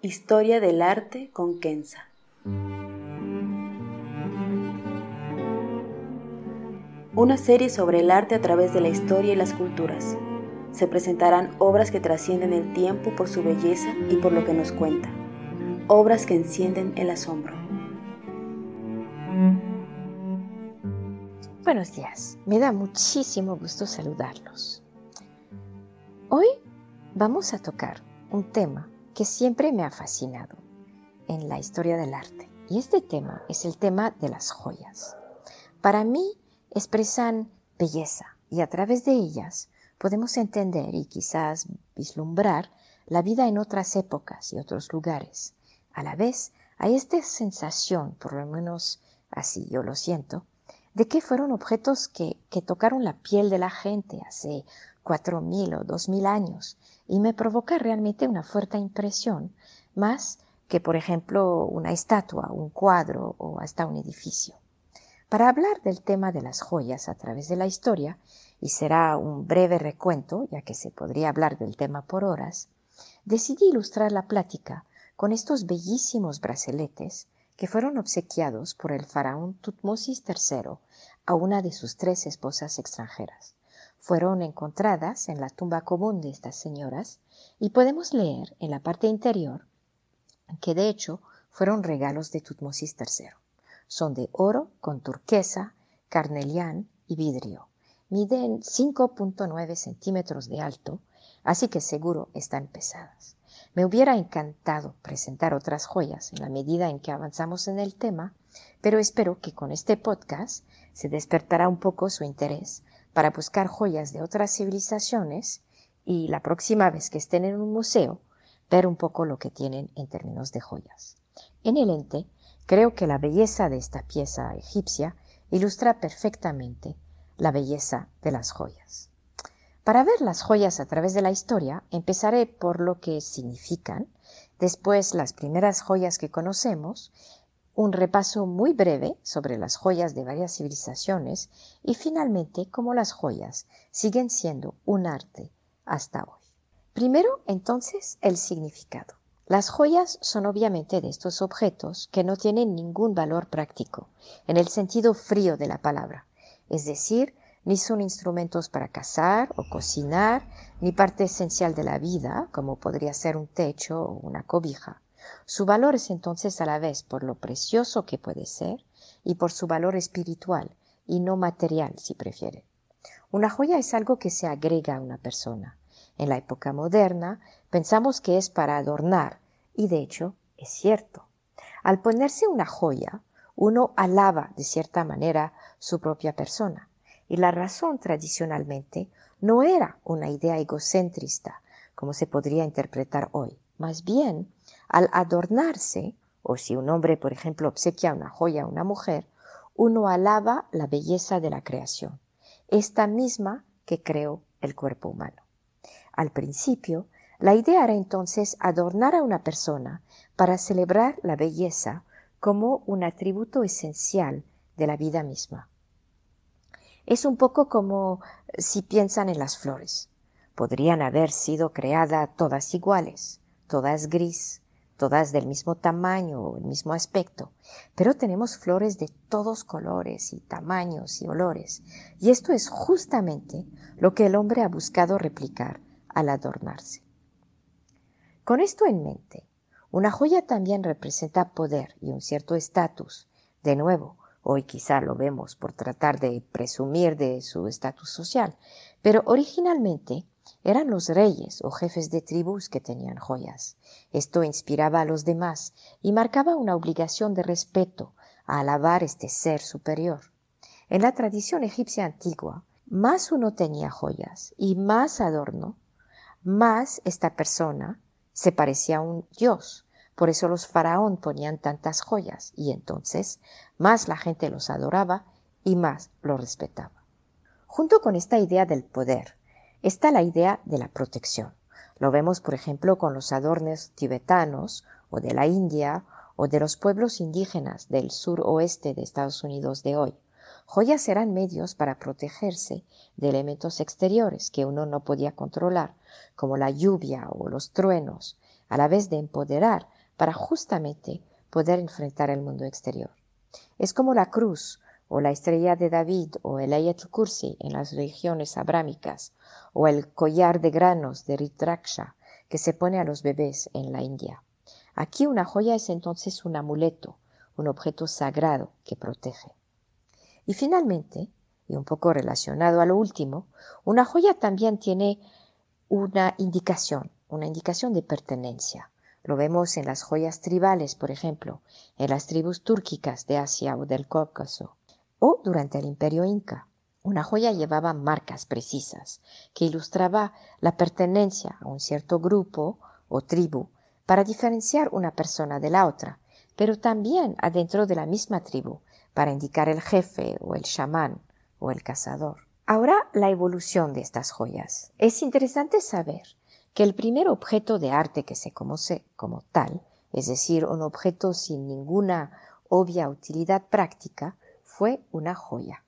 Historia del arte con Kenza. Una serie sobre el arte a través de la historia y las culturas. Se presentarán obras que trascienden el tiempo por su belleza y por lo que nos cuenta. Obras que encienden el asombro. Buenos días, me da muchísimo gusto saludarlos. Hoy vamos a tocar un tema que siempre me ha fascinado en la historia del arte. Y este tema es el tema de las joyas. Para mí expresan belleza y a través de ellas podemos entender y quizás vislumbrar la vida en otras épocas y otros lugares. A la vez hay esta sensación, por lo menos así yo lo siento, de que fueron objetos que, que tocaron la piel de la gente hace cuatro mil o dos mil años y me provoca realmente una fuerte impresión, más que por ejemplo una estatua, un cuadro o hasta un edificio. Para hablar del tema de las joyas a través de la historia, y será un breve recuento, ya que se podría hablar del tema por horas, decidí ilustrar la plática con estos bellísimos braceletes que fueron obsequiados por el faraón Tutmosis III a una de sus tres esposas extranjeras fueron encontradas en la tumba común de estas señoras y podemos leer en la parte interior que de hecho fueron regalos de Tutmosis III. Son de oro con turquesa, carnelián y vidrio. Miden 5.9 centímetros de alto, así que seguro están pesadas. Me hubiera encantado presentar otras joyas en la medida en que avanzamos en el tema, pero espero que con este podcast se despertará un poco su interés para buscar joyas de otras civilizaciones y la próxima vez que estén en un museo, ver un poco lo que tienen en términos de joyas. En el ente, creo que la belleza de esta pieza egipcia ilustra perfectamente la belleza de las joyas. Para ver las joyas a través de la historia, empezaré por lo que significan, después las primeras joyas que conocemos un repaso muy breve sobre las joyas de varias civilizaciones y finalmente cómo las joyas siguen siendo un arte hasta hoy. Primero, entonces, el significado. Las joyas son obviamente de estos objetos que no tienen ningún valor práctico, en el sentido frío de la palabra, es decir, ni son instrumentos para cazar o cocinar, ni parte esencial de la vida, como podría ser un techo o una cobija. Su valor es entonces a la vez por lo precioso que puede ser y por su valor espiritual y no material, si prefiere. Una joya es algo que se agrega a una persona. En la época moderna pensamos que es para adornar y de hecho es cierto. Al ponerse una joya, uno alaba de cierta manera su propia persona. Y la razón tradicionalmente no era una idea egocentrista, como se podría interpretar hoy. Más bien, al adornarse, o si un hombre, por ejemplo, obsequia una joya a una mujer, uno alaba la belleza de la creación, esta misma que creó el cuerpo humano. Al principio, la idea era entonces adornar a una persona para celebrar la belleza como un atributo esencial de la vida misma. Es un poco como si piensan en las flores. Podrían haber sido creadas todas iguales, todas gris, todas del mismo tamaño o el mismo aspecto, pero tenemos flores de todos colores y tamaños y olores, y esto es justamente lo que el hombre ha buscado replicar al adornarse. Con esto en mente, una joya también representa poder y un cierto estatus, de nuevo, Hoy quizá lo vemos por tratar de presumir de su estatus social, pero originalmente eran los reyes o jefes de tribus que tenían joyas. Esto inspiraba a los demás y marcaba una obligación de respeto a alabar este ser superior. En la tradición egipcia antigua, más uno tenía joyas y más adorno, más esta persona se parecía a un dios. Por eso los faraón ponían tantas joyas y entonces más la gente los adoraba y más los respetaba. Junto con esta idea del poder está la idea de la protección. Lo vemos, por ejemplo, con los adornos tibetanos o de la India o de los pueblos indígenas del sur oeste de Estados Unidos de hoy. Joyas eran medios para protegerse de elementos exteriores que uno no podía controlar, como la lluvia o los truenos, a la vez de empoderar para justamente poder enfrentar el mundo exterior. Es como la cruz o la estrella de David o el Ayat Kursi en las religiones abrámicas o el collar de granos de Ritraksha que se pone a los bebés en la India. Aquí una joya es entonces un amuleto, un objeto sagrado que protege. Y finalmente, y un poco relacionado a lo último, una joya también tiene una indicación, una indicación de pertenencia. Lo vemos en las joyas tribales, por ejemplo, en las tribus túrquicas de Asia o del Cáucaso, o durante el imperio inca. Una joya llevaba marcas precisas que ilustraba la pertenencia a un cierto grupo o tribu para diferenciar una persona de la otra, pero también adentro de la misma tribu para indicar el jefe o el chamán o el cazador. Ahora la evolución de estas joyas. Es interesante saber que el primer objeto de arte que se conoce como tal, es decir, un objeto sin ninguna obvia utilidad práctica, fue una joya.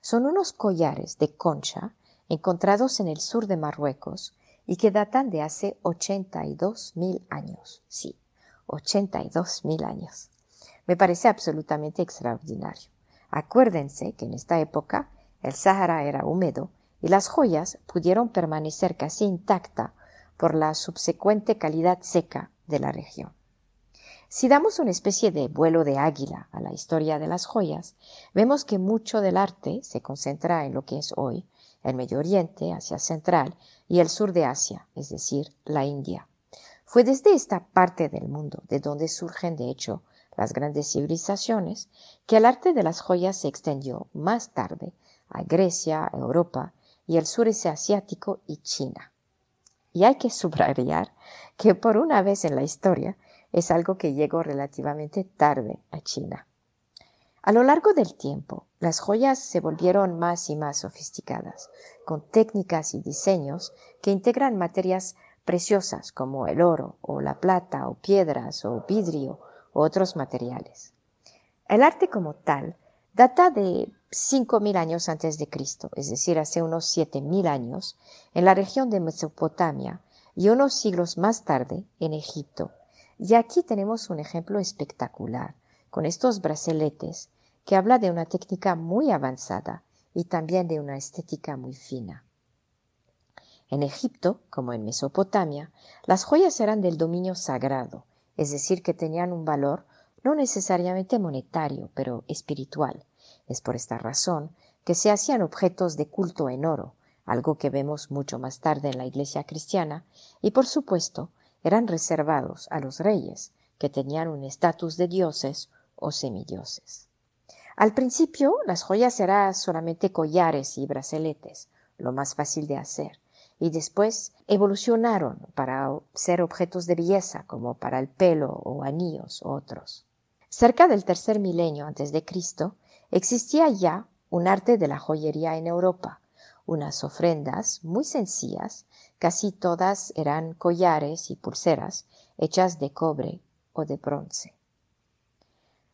Son unos collares de concha encontrados en el sur de Marruecos y que datan de hace 82 mil años. Sí, 82 mil años. Me parece absolutamente extraordinario. Acuérdense que en esta época el Sahara era húmedo y las joyas pudieron permanecer casi intacta por la subsecuente calidad seca de la región. Si damos una especie de vuelo de águila a la historia de las joyas, vemos que mucho del arte se concentra en lo que es hoy el Medio Oriente, Asia Central y el sur de Asia, es decir, la India. Fue desde esta parte del mundo de donde surgen, de hecho, las grandes civilizaciones, que el arte de las joyas se extendió más tarde a Grecia, Europa y el sureste asiático y China. Y hay que subrayar que por una vez en la historia es algo que llegó relativamente tarde a China. A lo largo del tiempo, las joyas se volvieron más y más sofisticadas, con técnicas y diseños que integran materias preciosas como el oro o la plata o piedras o vidrio u otros materiales. El arte como tal data de 5.000 años antes de Cristo, es decir, hace unos 7.000 años, en la región de Mesopotamia y unos siglos más tarde en Egipto y aquí tenemos un ejemplo espectacular con estos braceletes que habla de una técnica muy avanzada y también de una estética muy fina. En Egipto, como en Mesopotamia, las joyas eran del dominio sagrado, es decir, que tenían un valor no necesariamente monetario, pero espiritual. Es por esta razón que se hacían objetos de culto en oro, algo que vemos mucho más tarde en la iglesia cristiana, y por supuesto eran reservados a los reyes, que tenían un estatus de dioses o semidioses. Al principio, las joyas eran solamente collares y braceletes, lo más fácil de hacer, y después evolucionaron para ser objetos de belleza, como para el pelo o anillos u otros. Cerca del tercer milenio antes de Cristo, existía ya un arte de la joyería en Europa, unas ofrendas muy sencillas Casi todas eran collares y pulseras hechas de cobre o de bronce.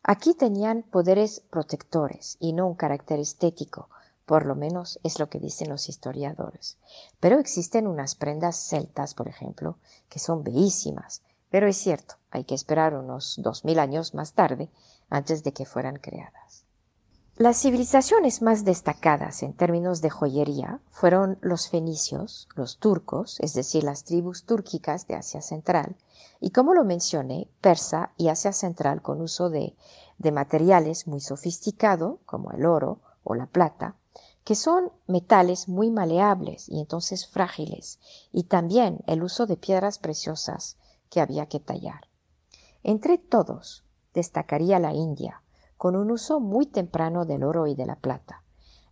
Aquí tenían poderes protectores y no un carácter estético, por lo menos es lo que dicen los historiadores. Pero existen unas prendas celtas, por ejemplo, que son bellísimas, pero es cierto, hay que esperar unos dos mil años más tarde antes de que fueran creadas. Las civilizaciones más destacadas en términos de joyería fueron los fenicios, los turcos, es decir, las tribus túrquicas de Asia Central, y como lo mencioné, Persa y Asia Central con uso de, de materiales muy sofisticados, como el oro o la plata, que son metales muy maleables y entonces frágiles, y también el uso de piedras preciosas que había que tallar. Entre todos destacaría la India, con un uso muy temprano del oro y de la plata.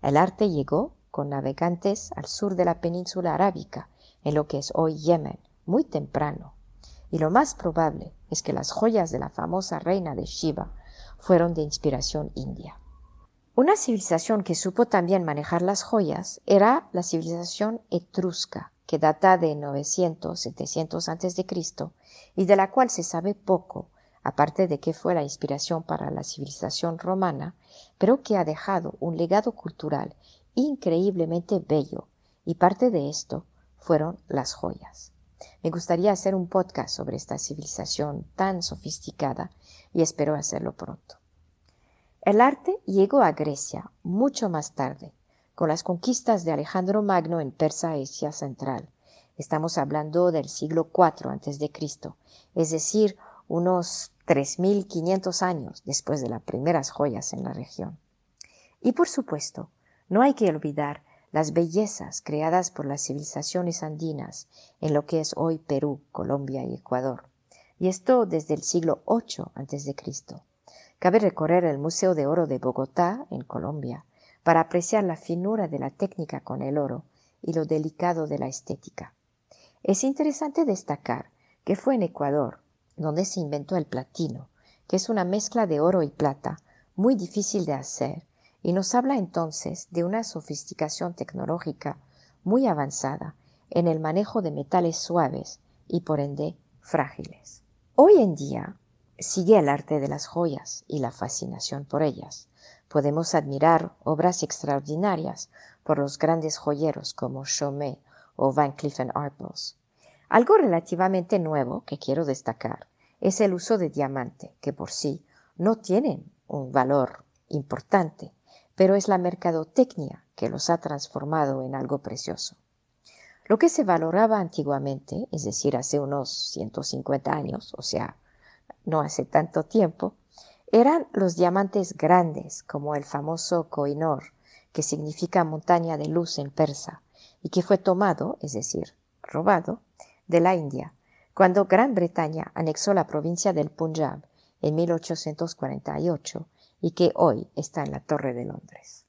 El arte llegó con navegantes al sur de la península arábica, en lo que es hoy Yemen, muy temprano. Y lo más probable es que las joyas de la famosa reina de Shiva fueron de inspiración india. Una civilización que supo también manejar las joyas era la civilización etrusca, que data de 900-700 a.C. y de la cual se sabe poco, aparte de que fue la inspiración para la civilización romana, pero que ha dejado un legado cultural increíblemente bello, y parte de esto fueron las joyas. Me gustaría hacer un podcast sobre esta civilización tan sofisticada y espero hacerlo pronto. El arte llegó a Grecia mucho más tarde, con las conquistas de Alejandro Magno en Persa Asia Central. Estamos hablando del siglo IV a.C., es decir, unos 3.500 años después de las primeras joyas en la región. Y por supuesto, no hay que olvidar las bellezas creadas por las civilizaciones andinas en lo que es hoy Perú, Colombia y Ecuador. Y esto desde el siglo VIII a.C. Cabe recorrer el Museo de Oro de Bogotá, en Colombia, para apreciar la finura de la técnica con el oro y lo delicado de la estética. Es interesante destacar que fue en Ecuador donde se inventó el platino, que es una mezcla de oro y plata muy difícil de hacer y nos habla entonces de una sofisticación tecnológica muy avanzada en el manejo de metales suaves y por ende frágiles. Hoy en día sigue el arte de las joyas y la fascinación por ellas. Podemos admirar obras extraordinarias por los grandes joyeros como Chaumet o Van Cleef Arpels. Algo relativamente nuevo que quiero destacar es el uso de diamante, que por sí no tienen un valor importante, pero es la mercadotecnia que los ha transformado en algo precioso. Lo que se valoraba antiguamente, es decir, hace unos 150 años, o sea, no hace tanto tiempo, eran los diamantes grandes, como el famoso Koinor, que significa montaña de luz en persa, y que fue tomado, es decir, robado, de la India, cuando Gran Bretaña anexó la provincia del Punjab en 1848 y que hoy está en la Torre de Londres.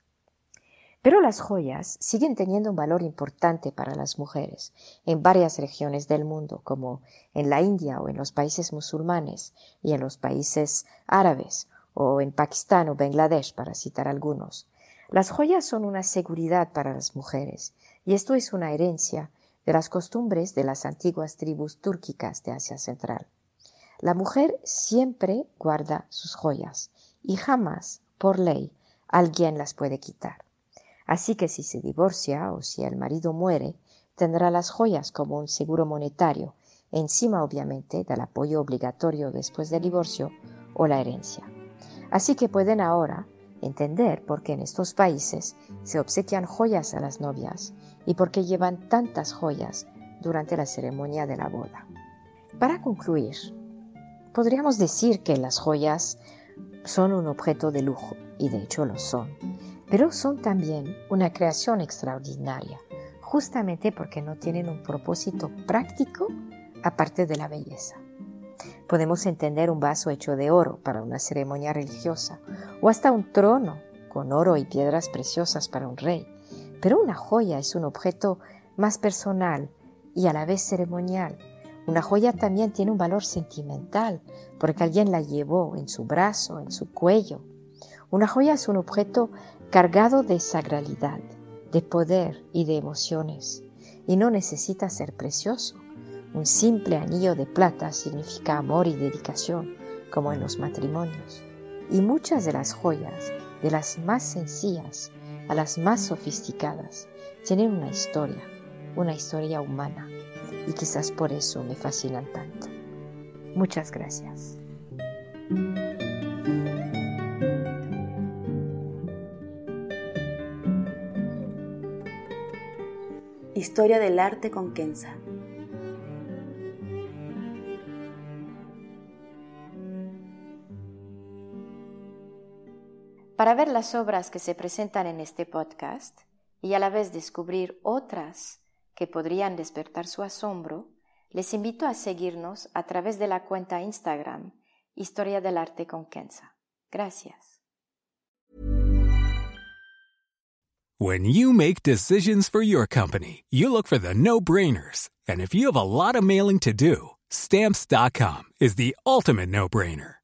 Pero las joyas siguen teniendo un valor importante para las mujeres en varias regiones del mundo, como en la India o en los países musulmanes y en los países árabes o en Pakistán o Bangladesh, para citar algunos. Las joyas son una seguridad para las mujeres y esto es una herencia de las costumbres de las antiguas tribus túrquicas de Asia Central. La mujer siempre guarda sus joyas y jamás, por ley, alguien las puede quitar. Así que si se divorcia o si el marido muere, tendrá las joyas como un seguro monetario, encima obviamente del apoyo obligatorio después del divorcio o la herencia. Así que pueden ahora entender por qué en estos países se obsequian joyas a las novias y por qué llevan tantas joyas durante la ceremonia de la boda. Para concluir, podríamos decir que las joyas son un objeto de lujo, y de hecho lo son, pero son también una creación extraordinaria, justamente porque no tienen un propósito práctico aparte de la belleza. Podemos entender un vaso hecho de oro para una ceremonia religiosa, o hasta un trono con oro y piedras preciosas para un rey, pero una joya es un objeto más personal y a la vez ceremonial. Una joya también tiene un valor sentimental porque alguien la llevó en su brazo, en su cuello. Una joya es un objeto cargado de sagralidad, de poder y de emociones y no necesita ser precioso. Un simple anillo de plata significa amor y dedicación, como en los matrimonios. Y muchas de las joyas, de las más sencillas, a las más sofisticadas, tienen una historia, una historia humana, y quizás por eso me fascinan tanto. Muchas gracias. Historia del arte con Kenza. Para ver las obras que se presentan en este podcast y a la vez descubrir otras que podrían despertar su asombro, les invito a seguirnos a través de la cuenta Instagram Historia del Arte con Kenza. Gracias. When you make decisions for your company, you look for the no-brainers. And if you have a lot of mailing to do, stamps.com is the ultimate no-brainer.